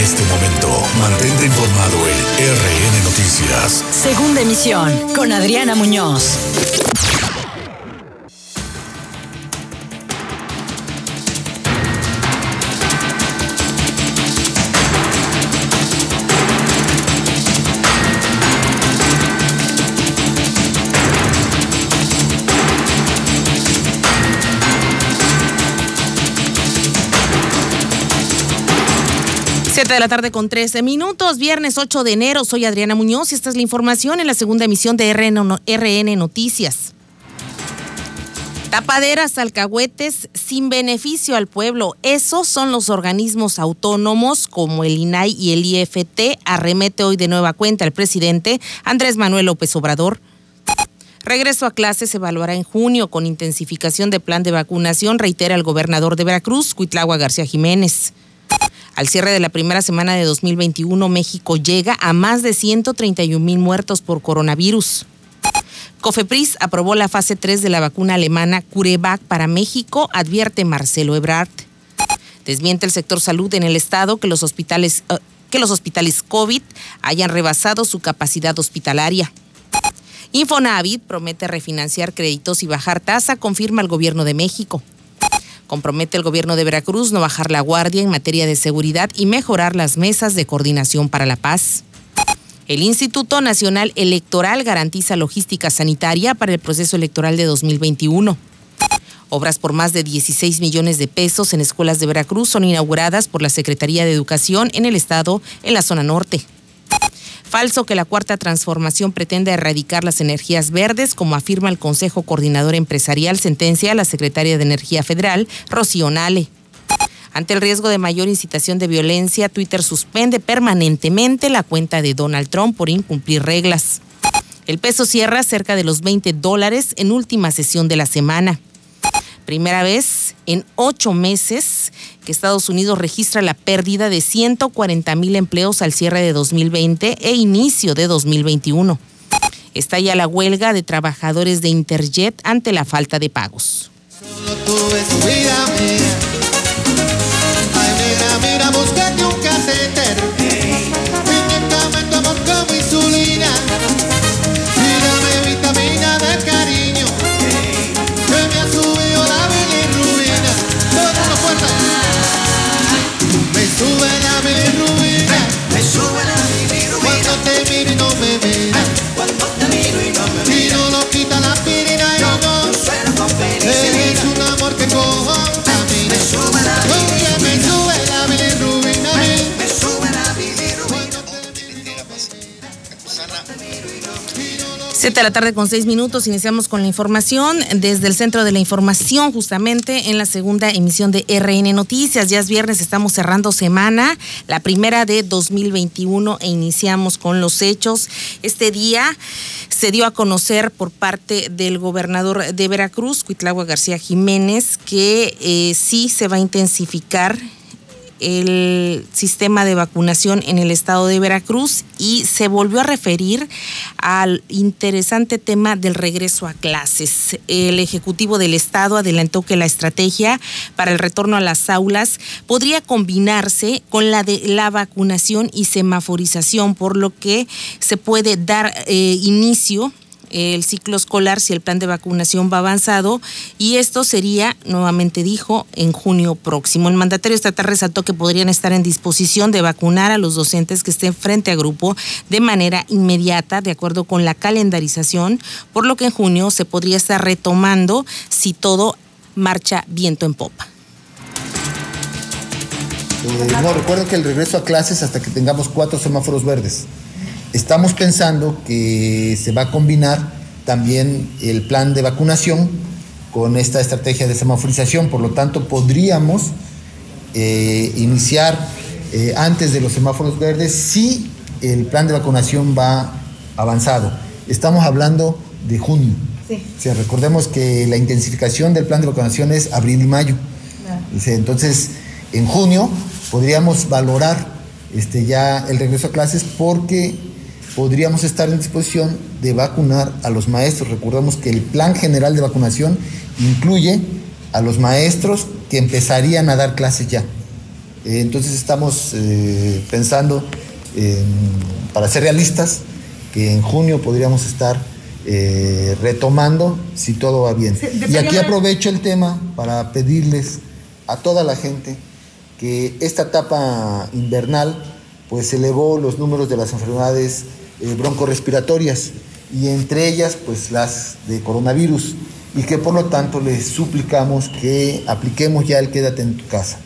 de este momento, mantente informado en RN Noticias. Segunda emisión con Adriana Muñoz. 7 de la tarde con 13 minutos, viernes 8 de enero. Soy Adriana Muñoz y esta es la información en la segunda emisión de RN, Noticias. Tapaderas, alcahuetes sin beneficio al pueblo. Esos son los organismos autónomos como el INAI y el IFT. Arremete hoy de nueva cuenta el presidente Andrés Manuel López Obrador. Regreso a clases se evaluará en junio con intensificación de plan de vacunación, reitera el gobernador de Veracruz, Cuitlagua García Jiménez. Al cierre de la primera semana de 2021, México llega a más de 131 mil muertos por coronavirus. Cofepris aprobó la fase 3 de la vacuna alemana CureVac para México, advierte Marcelo Ebrard. Desmiente el sector salud en el estado que los hospitales, eh, que los hospitales COVID hayan rebasado su capacidad hospitalaria. Infonavit promete refinanciar créditos y bajar tasa, confirma el gobierno de México. Compromete el gobierno de Veracruz no bajar la guardia en materia de seguridad y mejorar las mesas de coordinación para la paz. El Instituto Nacional Electoral garantiza logística sanitaria para el proceso electoral de 2021. Obras por más de 16 millones de pesos en escuelas de Veracruz son inauguradas por la Secretaría de Educación en el estado en la zona norte. Falso que la cuarta transformación pretende erradicar las energías verdes, como afirma el Consejo Coordinador Empresarial, sentencia a la secretaria de Energía Federal, Rocío Nale. Ante el riesgo de mayor incitación de violencia, Twitter suspende permanentemente la cuenta de Donald Trump por incumplir reglas. El peso cierra cerca de los 20 dólares en última sesión de la semana. Primera vez en ocho meses que Estados Unidos registra la pérdida de 140 mil empleos al cierre de 2020 e inicio de 2021. Está ya la huelga de trabajadores de Interjet ante la falta de pagos. Siete de la tarde con seis minutos, iniciamos con la información desde el Centro de la Información, justamente en la segunda emisión de RN Noticias. Ya es viernes, estamos cerrando semana, la primera de 2021 e iniciamos con los hechos. Este día se dio a conocer por parte del gobernador de Veracruz, Cuitlagua García Jiménez, que eh, sí se va a intensificar el sistema de vacunación en el estado de Veracruz y se volvió a referir al interesante tema del regreso a clases. El Ejecutivo del Estado adelantó que la estrategia para el retorno a las aulas podría combinarse con la de la vacunación y semaforización, por lo que se puede dar eh, inicio el ciclo escolar si el plan de vacunación va avanzado y esto sería, nuevamente dijo, en junio próximo. El mandatario estatal resaltó que podrían estar en disposición de vacunar a los docentes que estén frente a grupo de manera inmediata, de acuerdo con la calendarización, por lo que en junio se podría estar retomando si todo marcha viento en popa. Eh, no, recuerden que el regreso a clases hasta que tengamos cuatro semáforos verdes. Estamos pensando que se va a combinar también el plan de vacunación con esta estrategia de semaforización, por lo tanto podríamos eh, iniciar eh, antes de los semáforos verdes si el plan de vacunación va avanzado. Estamos hablando de junio. Sí. recordemos que la intensificación del plan de vacunación es abril y mayo. Entonces, en junio podríamos valorar este, ya el regreso a clases porque podríamos estar en disposición de vacunar a los maestros. Recordemos que el plan general de vacunación incluye a los maestros que empezarían a dar clases ya. Eh, entonces estamos eh, pensando, para ser realistas, que en junio podríamos estar eh, retomando si todo va bien. Y aquí aprovecho el tema para pedirles a toda la gente que esta etapa invernal pues elevó los números de las enfermedades broncorespiratorias y entre ellas pues las de coronavirus y que por lo tanto les suplicamos que apliquemos ya el quédate en tu casa.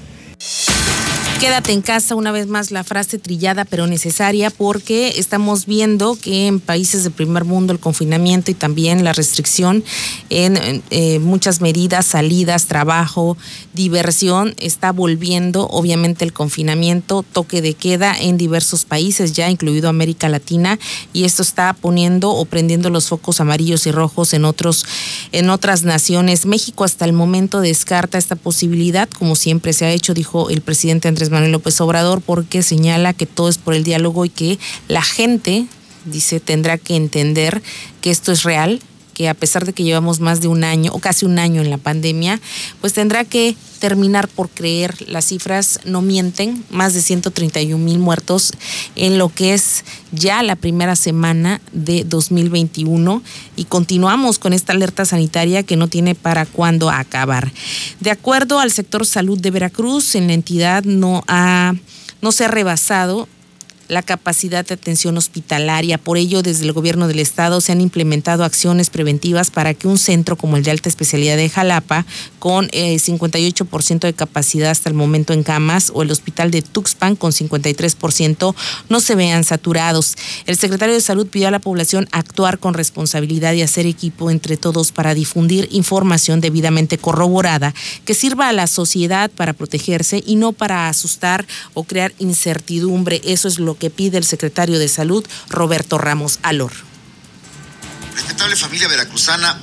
Quédate en casa, una vez más la frase trillada pero necesaria porque estamos viendo que en países de primer mundo el confinamiento y también la restricción en eh, muchas medidas, salidas, trabajo, diversión, está volviendo obviamente el confinamiento, toque de queda en diversos países, ya incluido América Latina, y esto está poniendo o prendiendo los focos amarillos y rojos en otros, en otras naciones. México hasta el momento descarta esta posibilidad, como siempre se ha hecho, dijo el presidente Andrés Manuel López Obrador porque señala que todo es por el diálogo y que la gente, dice, tendrá que entender que esto es real, que a pesar de que llevamos más de un año o casi un año en la pandemia, pues tendrá que terminar por creer, las cifras no mienten, más de 131 mil muertos en lo que es ya la primera semana de 2021 y continuamos con esta alerta sanitaria que no tiene para cuándo acabar. De acuerdo al sector salud de Veracruz, en la entidad no ha no se ha rebasado la capacidad de atención hospitalaria. Por ello, desde el gobierno del estado se han implementado acciones preventivas para que un centro como el de alta especialidad de Jalapa, con 58% eh, de capacidad hasta el momento en camas, o el hospital de Tuxpan con 53%, no se vean saturados. El secretario de Salud pidió a la población actuar con responsabilidad y hacer equipo entre todos para difundir información debidamente corroborada que sirva a la sociedad para protegerse y no para asustar o crear incertidumbre. Eso es lo que pide el secretario de Salud, Roberto Ramos Alor. Respetable familia veracruzana,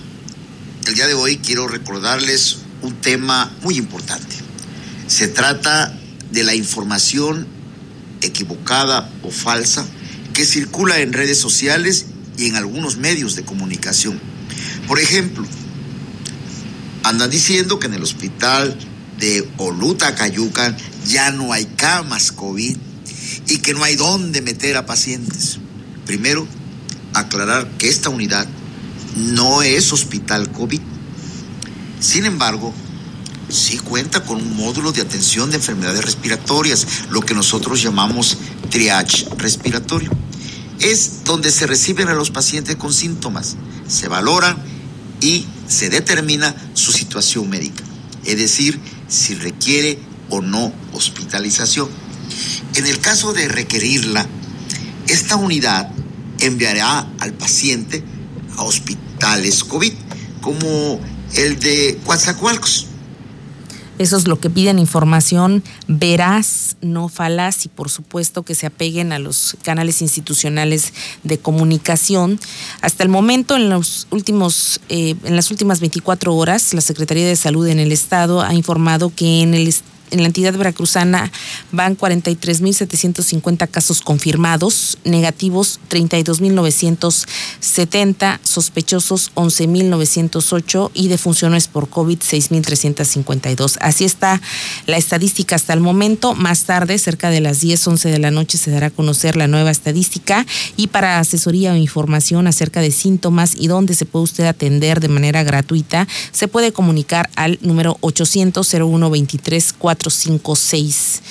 el día de hoy quiero recordarles un tema muy importante. Se trata de la información equivocada o falsa que circula en redes sociales y en algunos medios de comunicación. Por ejemplo, andan diciendo que en el hospital de Oluta Cayucan ya no hay camas COVID y que no hay dónde meter a pacientes. Primero, aclarar que esta unidad no es hospital COVID. Sin embargo, sí cuenta con un módulo de atención de enfermedades respiratorias, lo que nosotros llamamos triage respiratorio. Es donde se reciben a los pacientes con síntomas, se valora y se determina su situación médica, es decir, si requiere o no hospitalización. En el caso de requerirla, esta unidad enviará al paciente a hospitales COVID, como el de Coatzacoalcos. Eso es lo que piden información veraz, no falaz y por supuesto que se apeguen a los canales institucionales de comunicación. Hasta el momento, en, los últimos, eh, en las últimas 24 horas, la Secretaría de Salud en el Estado ha informado que en el en la entidad veracruzana van 43.750 casos confirmados, negativos 32.970, sospechosos 11.908 y defunciones por COVID 6.352. Así está la estadística hasta el momento. Más tarde, cerca de las 10, 11 de la noche, se dará a conocer la nueva estadística y para asesoría o información acerca de síntomas y dónde se puede usted atender de manera gratuita, se puede comunicar al número 800 0123 456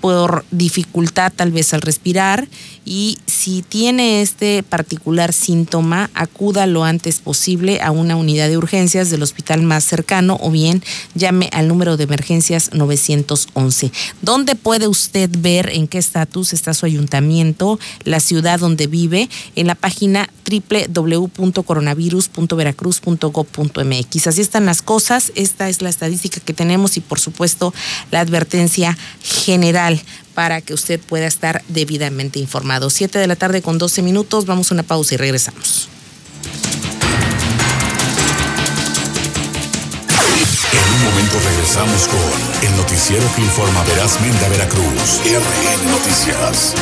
por dificultad tal vez al respirar y si tiene este particular síntoma, acuda lo antes posible a una unidad de urgencias del hospital más cercano o bien llame al número de emergencias 911. ¿Dónde puede usted ver en qué estatus está su ayuntamiento, la ciudad donde vive? En la página www.coronavirus.veracruz.gov.mx. Así están las cosas, esta es la estadística que tenemos y por supuesto la advertencia general para que usted pueda estar debidamente informado. Siete de la tarde con 12 minutos, vamos a una pausa y regresamos. En un momento regresamos con el noticiero que informa verazmente a Veracruz. RN Noticias.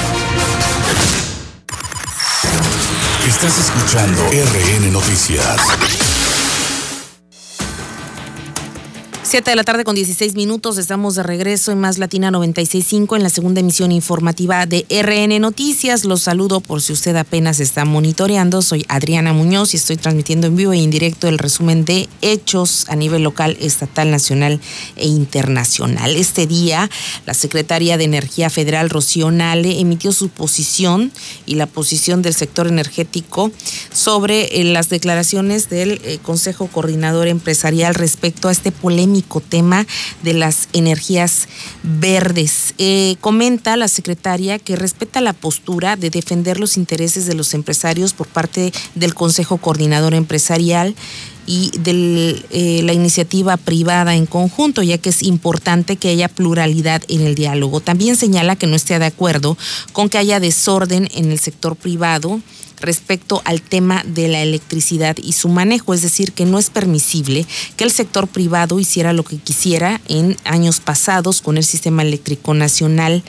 Estás escuchando RN Noticias. 7 de la tarde con 16 minutos, estamos de regreso en Más Latina 96.5 en la segunda emisión informativa de RN Noticias. Los saludo por si usted apenas está monitoreando. Soy Adriana Muñoz y estoy transmitiendo en vivo e indirecto el resumen de hechos a nivel local, estatal, nacional e internacional. Este día, la secretaria de Energía Federal, Rocío Nale, emitió su posición y la posición del sector energético sobre eh, las declaraciones del eh, Consejo Coordinador Empresarial respecto a este polémico tema de las energías verdes. Eh, comenta la secretaria que respeta la postura de defender los intereses de los empresarios por parte del Consejo Coordinador Empresarial y de eh, la iniciativa privada en conjunto, ya que es importante que haya pluralidad en el diálogo. También señala que no esté de acuerdo con que haya desorden en el sector privado respecto al tema de la electricidad y su manejo, es decir, que no es permisible que el sector privado hiciera lo que quisiera en años pasados con el sistema eléctrico nacional.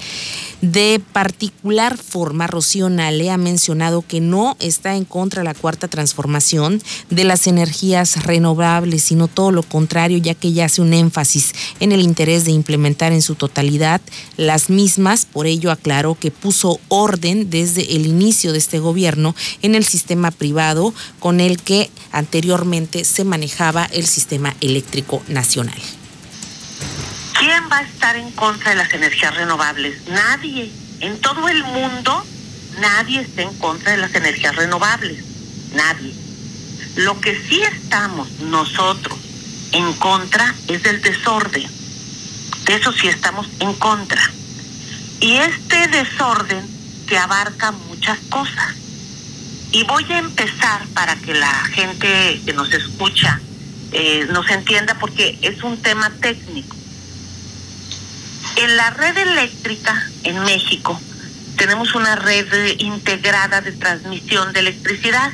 De particular forma, Rocío Nale ha mencionado que no está en contra de la cuarta transformación de las energías renovables, sino todo lo contrario, ya que ella hace un énfasis en el interés de implementar en su totalidad las mismas. Por ello, aclaró que puso orden desde el inicio de este gobierno en el sistema privado con el que anteriormente se manejaba el sistema eléctrico nacional. ¿Quién va a estar en contra de las energías renovables? Nadie. En todo el mundo, nadie está en contra de las energías renovables. Nadie. Lo que sí estamos nosotros en contra es del desorden. De eso sí estamos en contra. Y este desorden que abarca muchas cosas. Y voy a empezar para que la gente que nos escucha eh, nos entienda porque es un tema técnico. En la red eléctrica en México tenemos una red integrada de transmisión de electricidad.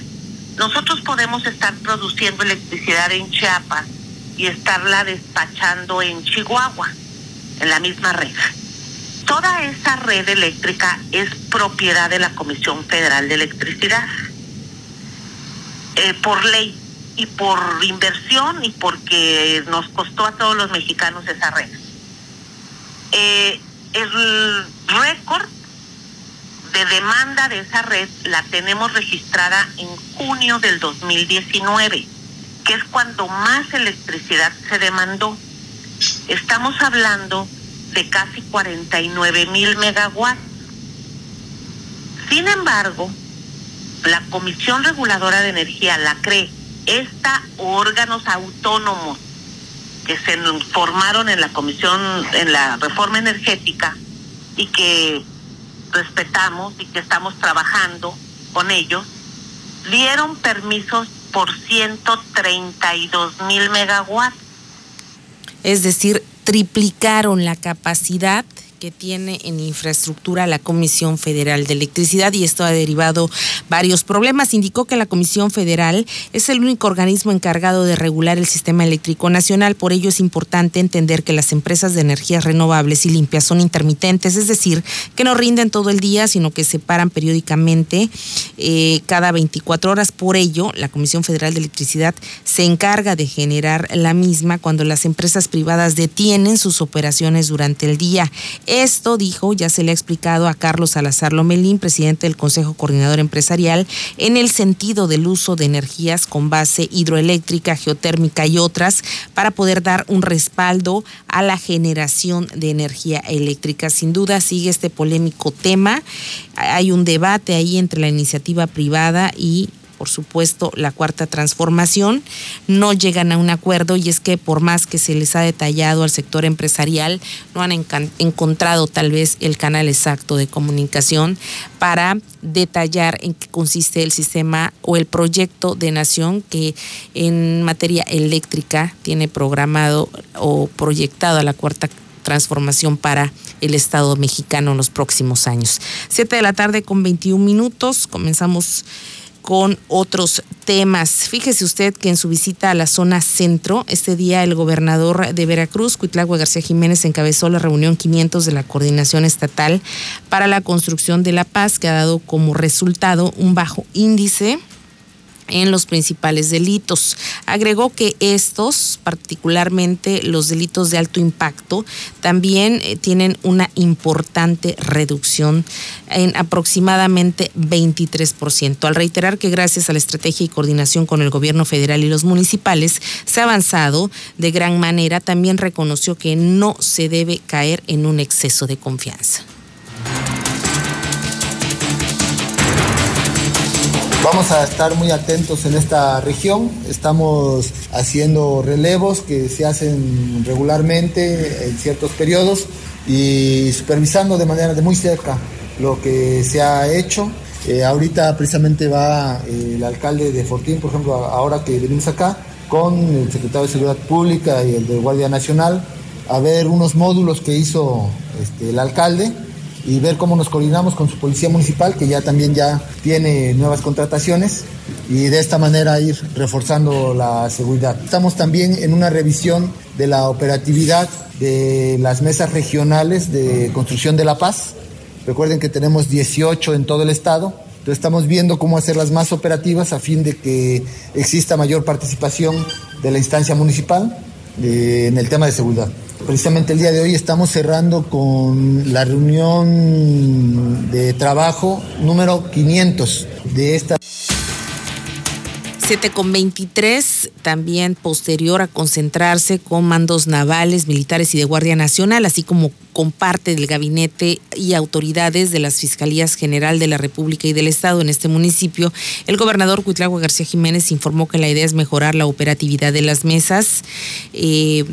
Nosotros podemos estar produciendo electricidad en Chiapas y estarla despachando en Chihuahua, en la misma red. Toda esa red eléctrica es propiedad de la Comisión Federal de Electricidad. Eh, por ley y por inversión y porque nos costó a todos los mexicanos esa red. Eh, el récord de demanda de esa red la tenemos registrada en junio del 2019, que es cuando más electricidad se demandó. Estamos hablando de casi 49 mil megawatts. Sin embargo, la Comisión Reguladora de Energía, la CRE, esta órganos autónomos que se formaron en la comisión, en la reforma energética y que respetamos y que estamos trabajando con ellos, dieron permisos por 132 mil megawatts. Es decir, triplicaron la capacidad que tiene en infraestructura la Comisión Federal de Electricidad y esto ha derivado varios problemas. Indicó que la Comisión Federal es el único organismo encargado de regular el sistema eléctrico nacional, por ello es importante entender que las empresas de energías renovables y limpias son intermitentes, es decir, que no rinden todo el día, sino que se paran periódicamente eh, cada 24 horas. Por ello, la Comisión Federal de Electricidad se encarga de generar la misma cuando las empresas privadas detienen sus operaciones durante el día. Esto, dijo, ya se le ha explicado a Carlos Salazar Lomelín, presidente del Consejo Coordinador Empresarial, en el sentido del uso de energías con base hidroeléctrica, geotérmica y otras para poder dar un respaldo a la generación de energía eléctrica. Sin duda sigue este polémico tema. Hay un debate ahí entre la iniciativa privada y por supuesto, la cuarta transformación, no llegan a un acuerdo y es que por más que se les ha detallado al sector empresarial, no han encontrado tal vez el canal exacto de comunicación para detallar en qué consiste el sistema o el proyecto de nación que en materia eléctrica tiene programado o proyectado a la cuarta transformación para el Estado mexicano en los próximos años. Siete de la tarde con 21 minutos, comenzamos con otros temas. Fíjese usted que en su visita a la zona centro, este día el gobernador de Veracruz, Cuitlagua García Jiménez, encabezó la reunión 500 de la Coordinación Estatal para la Construcción de la Paz, que ha dado como resultado un bajo índice en los principales delitos. Agregó que estos, particularmente los delitos de alto impacto, también eh, tienen una importante reducción en aproximadamente 23%. Al reiterar que gracias a la estrategia y coordinación con el gobierno federal y los municipales se ha avanzado de gran manera, también reconoció que no se debe caer en un exceso de confianza. Vamos a estar muy atentos en esta región. Estamos haciendo relevos que se hacen regularmente en ciertos periodos y supervisando de manera de muy cerca lo que se ha hecho. Eh, ahorita precisamente va eh, el alcalde de Fortín, por ejemplo, ahora que venimos acá, con el secretario de Seguridad Pública y el de Guardia Nacional, a ver unos módulos que hizo este, el alcalde y ver cómo nos coordinamos con su policía municipal, que ya también ya tiene nuevas contrataciones, y de esta manera ir reforzando la seguridad. Estamos también en una revisión de la operatividad de las mesas regionales de construcción de la paz. Recuerden que tenemos 18 en todo el estado. Entonces estamos viendo cómo hacerlas más operativas a fin de que exista mayor participación de la instancia municipal eh, en el tema de seguridad. Precisamente el día de hoy estamos cerrando con la reunión de trabajo número 500 de esta. 7 con 23, también posterior a concentrarse con mandos navales, militares y de Guardia Nacional, así como con parte del gabinete y autoridades de las Fiscalías General de la República y del Estado en este municipio, el gobernador Cuitlagua García Jiménez informó que la idea es mejorar la operatividad de las mesas. Eh,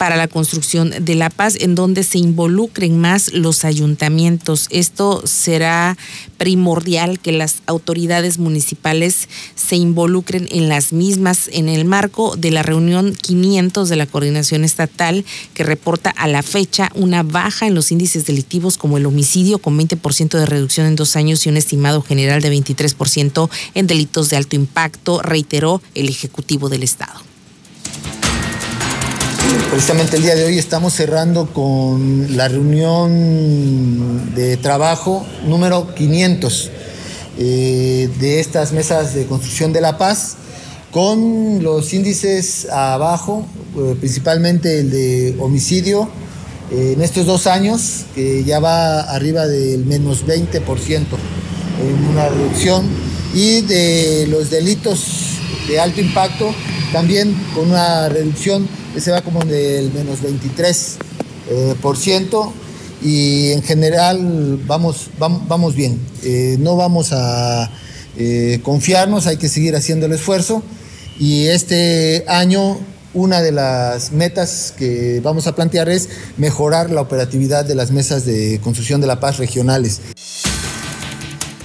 para la construcción de la paz, en donde se involucren más los ayuntamientos. Esto será primordial que las autoridades municipales se involucren en las mismas en el marco de la reunión 500 de la Coordinación Estatal que reporta a la fecha una baja en los índices delictivos como el homicidio con 20% de reducción en dos años y un estimado general de 23% en delitos de alto impacto, reiteró el Ejecutivo del Estado. Precisamente el día de hoy estamos cerrando con la reunión de trabajo número 500 eh, de estas mesas de construcción de la paz con los índices abajo, eh, principalmente el de homicidio eh, en estos dos años, que ya va arriba del menos 20% en una reducción, y de los delitos de alto impacto también con una reducción se va como del menos 23 eh, por ciento y en general vamos, vamos, bien. Eh, no vamos a eh, confiarnos, hay que seguir haciendo el esfuerzo y este año una de las metas que vamos a plantear es mejorar la operatividad de las mesas de construcción de la paz regionales.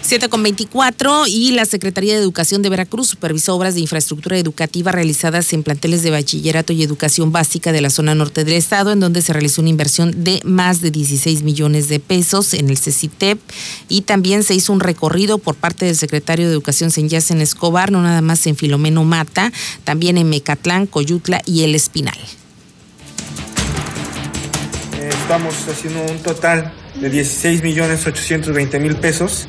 7 con 24 y la Secretaría de Educación de Veracruz supervisó obras de infraestructura educativa realizadas en planteles de bachillerato y educación básica de la zona norte del estado, en donde se realizó una inversión de más de 16 millones de pesos en el CECITEP y también se hizo un recorrido por parte del secretario de Educación en Escobar, no nada más en Filomeno Mata, también en Mecatlán, Coyutla y El Espinal. Estamos haciendo un total de 16 millones 820 mil pesos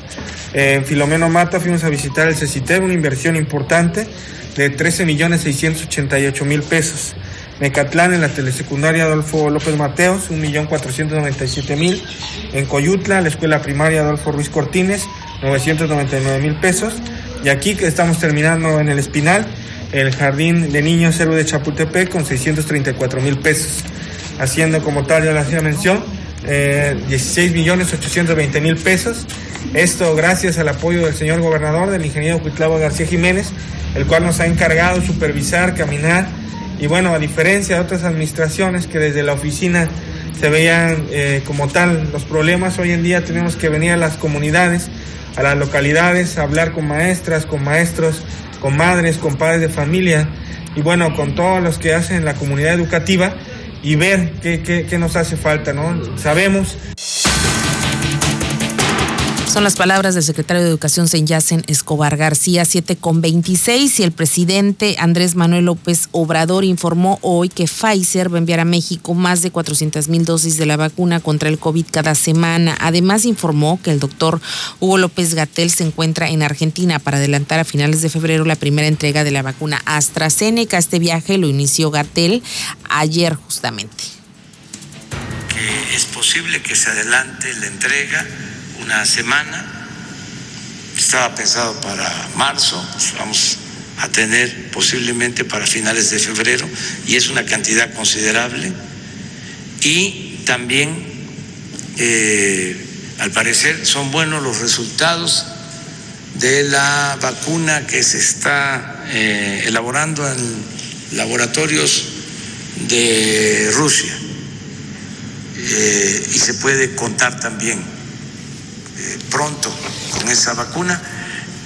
en Filomeno Mata fuimos a visitar el CECITEB, una inversión importante de 13 millones 688 mil pesos. Mecatlán en la telesecundaria Adolfo López Mateos, 1.497.000. En Coyutla, la escuela primaria Adolfo Ruiz Cortines, 999 mil pesos. Y aquí que estamos terminando en el Espinal, el jardín de niños héroe de Chapultepec con 634 mil pesos. Haciendo como tal, ya la hacía mención, eh, 16 millones 820 mil pesos. Esto gracias al apoyo del señor gobernador, del ingeniero Cuitlavo García Jiménez, el cual nos ha encargado supervisar, caminar. Y bueno, a diferencia de otras administraciones que desde la oficina se veían eh, como tal los problemas, hoy en día tenemos que venir a las comunidades, a las localidades, a hablar con maestras, con maestros, con madres, con padres de familia. Y bueno, con todos los que hacen la comunidad educativa y ver qué, qué, qué nos hace falta, ¿no? Sabemos Son las palabras del secretario de Educación Senyacen Escobar García, 7 con 26, y el presidente Andrés Manuel López Obrador informó hoy que Pfizer va a enviar a México más de 400 mil dosis de la vacuna contra el COVID cada semana. Además, informó que el doctor Hugo López Gatel se encuentra en Argentina para adelantar a finales de febrero la primera entrega de la vacuna AstraZeneca. Este viaje lo inició Gatel ayer justamente. Es posible que se adelante la entrega una semana, estaba pensado para marzo, pues vamos a tener posiblemente para finales de febrero y es una cantidad considerable. Y también, eh, al parecer, son buenos los resultados de la vacuna que se está eh, elaborando en laboratorios de Rusia. Eh, y se puede contar también pronto con esa vacuna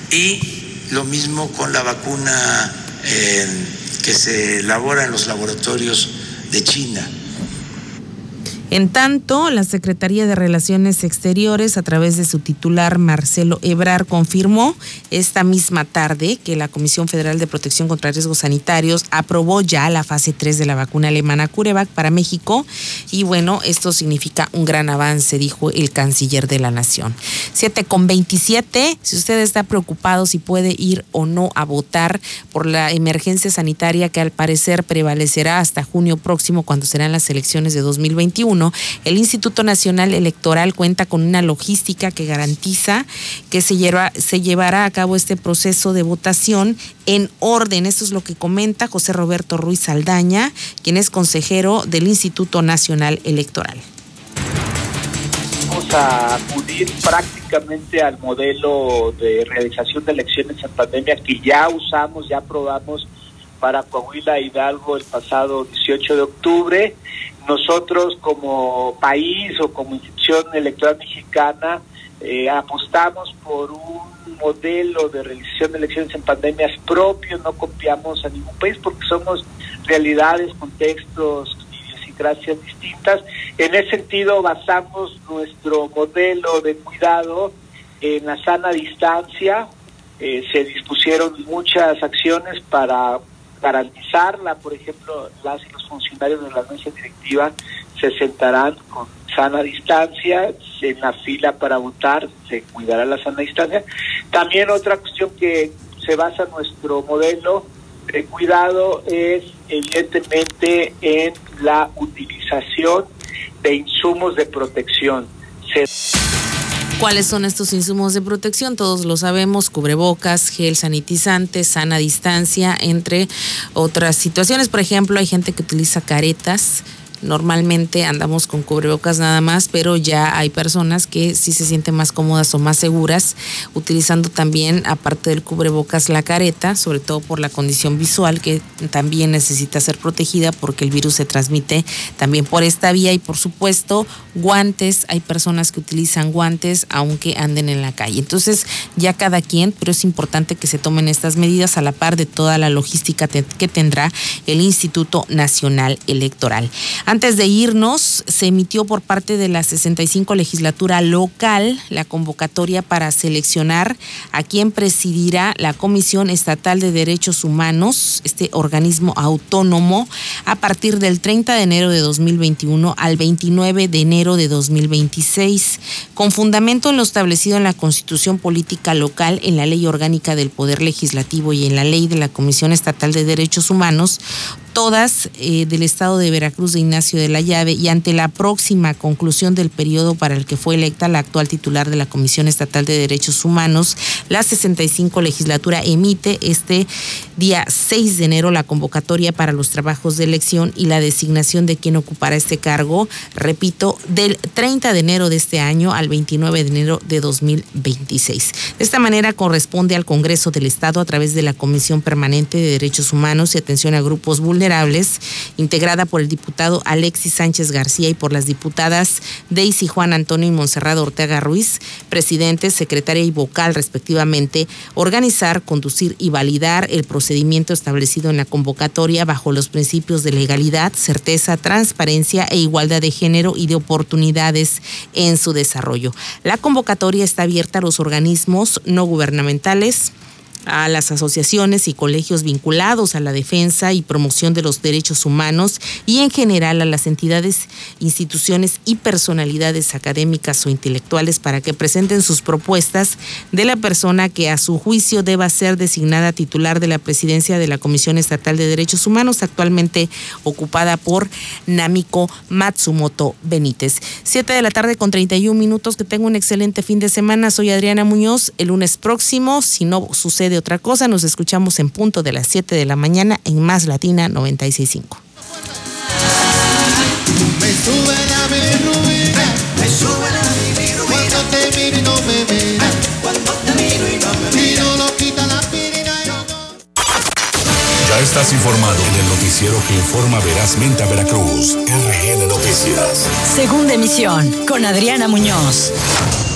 y lo mismo con la vacuna eh, que se elabora en los laboratorios de China. En tanto, la Secretaría de Relaciones Exteriores, a través de su titular Marcelo Ebrar, confirmó esta misma tarde que la Comisión Federal de Protección contra Riesgos Sanitarios aprobó ya la fase 3 de la vacuna alemana CureVac para México. Y bueno, esto significa un gran avance, dijo el canciller de la Nación. 7 con 27. Si usted está preocupado si puede ir o no a votar por la emergencia sanitaria que al parecer prevalecerá hasta junio próximo, cuando serán las elecciones de 2021 el Instituto Nacional Electoral cuenta con una logística que garantiza que se, se llevará a cabo este proceso de votación en orden. Esto es lo que comenta José Roberto Ruiz Saldaña, quien es consejero del Instituto Nacional Electoral. Vamos a acudir prácticamente al modelo de realización de elecciones en pandemia que ya usamos, ya probamos para Coahuila Hidalgo el pasado 18 de octubre nosotros como país o como institución electoral mexicana eh, apostamos por un modelo de realización de elecciones en pandemias propio, no copiamos a ningún país porque somos realidades, contextos, idiosincrasias distintas. En ese sentido basamos nuestro modelo de cuidado en la sana distancia. Eh, se dispusieron muchas acciones para garantizarla, por ejemplo, las los funcionarios de la mesa directiva se sentarán con sana distancia, en la fila para votar se cuidará la sana distancia. También otra cuestión que se basa en nuestro modelo de cuidado es evidentemente en la utilización de insumos de protección. ¿Cuáles son estos insumos de protección? Todos lo sabemos, cubrebocas, gel sanitizante, sana distancia, entre otras situaciones. Por ejemplo, hay gente que utiliza caretas Normalmente andamos con cubrebocas nada más, pero ya hay personas que sí se sienten más cómodas o más seguras utilizando también, aparte del cubrebocas, la careta, sobre todo por la condición visual que también necesita ser protegida porque el virus se transmite también por esta vía y por supuesto guantes. Hay personas que utilizan guantes aunque anden en la calle. Entonces ya cada quien, pero es importante que se tomen estas medidas a la par de toda la logística que tendrá el Instituto Nacional Electoral. Antes de irnos, se emitió por parte de la 65 legislatura local la convocatoria para seleccionar a quien presidirá la Comisión Estatal de Derechos Humanos, este organismo autónomo, a partir del 30 de enero de 2021 al 29 de enero de 2026, con fundamento en lo establecido en la Constitución Política Local, en la Ley Orgánica del Poder Legislativo y en la Ley de la Comisión Estatal de Derechos Humanos, todas eh, del estado de Veracruz de Ignacio de la Llave y ante la próxima conclusión del periodo para el que fue electa la actual titular de la Comisión Estatal de Derechos Humanos, la 65 legislatura emite este día 6 de enero la convocatoria para los trabajos de elección y la designación de quien ocupará este cargo, repito, del 30 de enero de este año al 29 de enero de 2026. De esta manera corresponde al Congreso del Estado a través de la Comisión Permanente de Derechos Humanos y Atención a Grupos Vulnerables integrada por el diputado Alexis Sánchez García y por las diputadas Daisy Juan Antonio y Monserrado Ortega Ruiz, presidente, secretaria y vocal respectivamente, organizar, conducir y validar el procedimiento establecido en la convocatoria bajo los principios de legalidad, certeza, transparencia e igualdad de género y de oportunidades en su desarrollo. La convocatoria está abierta a los organismos no gubernamentales, a las asociaciones y colegios vinculados a la defensa y promoción de los derechos humanos y en general a las entidades, instituciones y personalidades académicas o intelectuales para que presenten sus propuestas de la persona que a su juicio deba ser designada titular de la presidencia de la Comisión Estatal de Derechos Humanos, actualmente ocupada por Namiko Matsumoto Benítez. Siete de la tarde con 31 minutos, que tengo un excelente fin de semana. Soy Adriana Muñoz. El lunes próximo, si no sucede de otra cosa. Nos escuchamos en punto de las 7 de la mañana en Más Latina 96.5. Ya estás informado en el noticiero que informa verazmente a Veracruz. RN Noticias. Segunda emisión con Adriana Muñoz.